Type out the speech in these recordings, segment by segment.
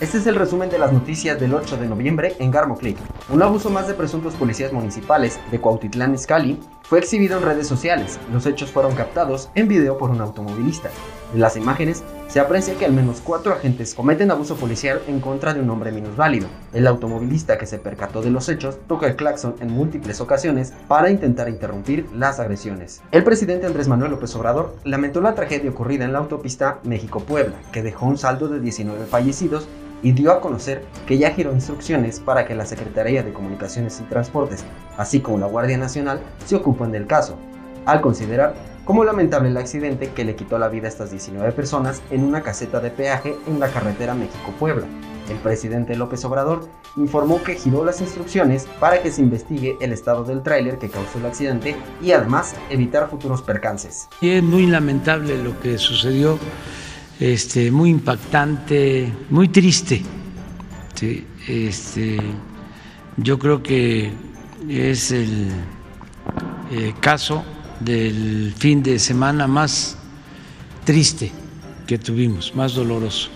Este es el resumen de las noticias del 8 de noviembre en Garmo Click. Un abuso más de presuntos policías municipales de Cuautitlán Izcalli fue exhibido en redes sociales. Los hechos fueron captados en video por un automovilista. En las imágenes se aprecia que al menos cuatro agentes cometen abuso policial en contra de un hombre minusválido. El automovilista que se percató de los hechos toca el claxon en múltiples ocasiones para intentar interrumpir las agresiones. El presidente Andrés Manuel López Obrador lamentó la tragedia ocurrida en la autopista México-Puebla, que dejó un saldo de 19 fallecidos y dio a conocer que ya giró instrucciones para que la Secretaría de Comunicaciones y Transportes, así como la Guardia Nacional, se ocupen del caso, al considerar como lamentable el accidente que le quitó la vida a estas 19 personas en una caseta de peaje en la carretera México-Puebla. El presidente López Obrador informó que giró las instrucciones para que se investigue el estado del tráiler que causó el accidente y además evitar futuros percances. Y es muy lamentable lo que sucedió este, muy impactante, muy triste. este, yo creo que es el eh, caso del fin de semana más triste que tuvimos, más doloroso.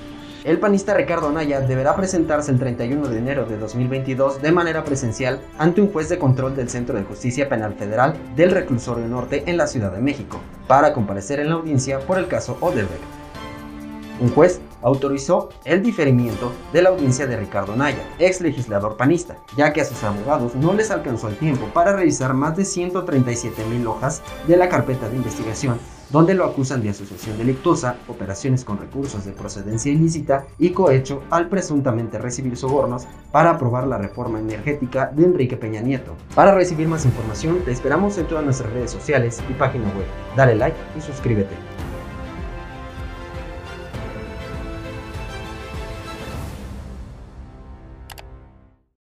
El panista Ricardo Naya deberá presentarse el 31 de enero de 2022 de manera presencial ante un juez de control del Centro de Justicia Penal Federal del Reclusorio Norte en la Ciudad de México para comparecer en la audiencia por el caso Odebrecht un juez autorizó el diferimiento de la audiencia de Ricardo Naya, ex legislador panista, ya que a sus abogados no les alcanzó el tiempo para revisar más de 137 mil hojas de la carpeta de investigación donde lo acusan de asociación delictuosa, operaciones con recursos de procedencia ilícita y cohecho al presuntamente recibir sobornos para aprobar la reforma energética de Enrique Peña Nieto. Para recibir más información, te esperamos en todas nuestras redes sociales y página web. Dale like y suscríbete.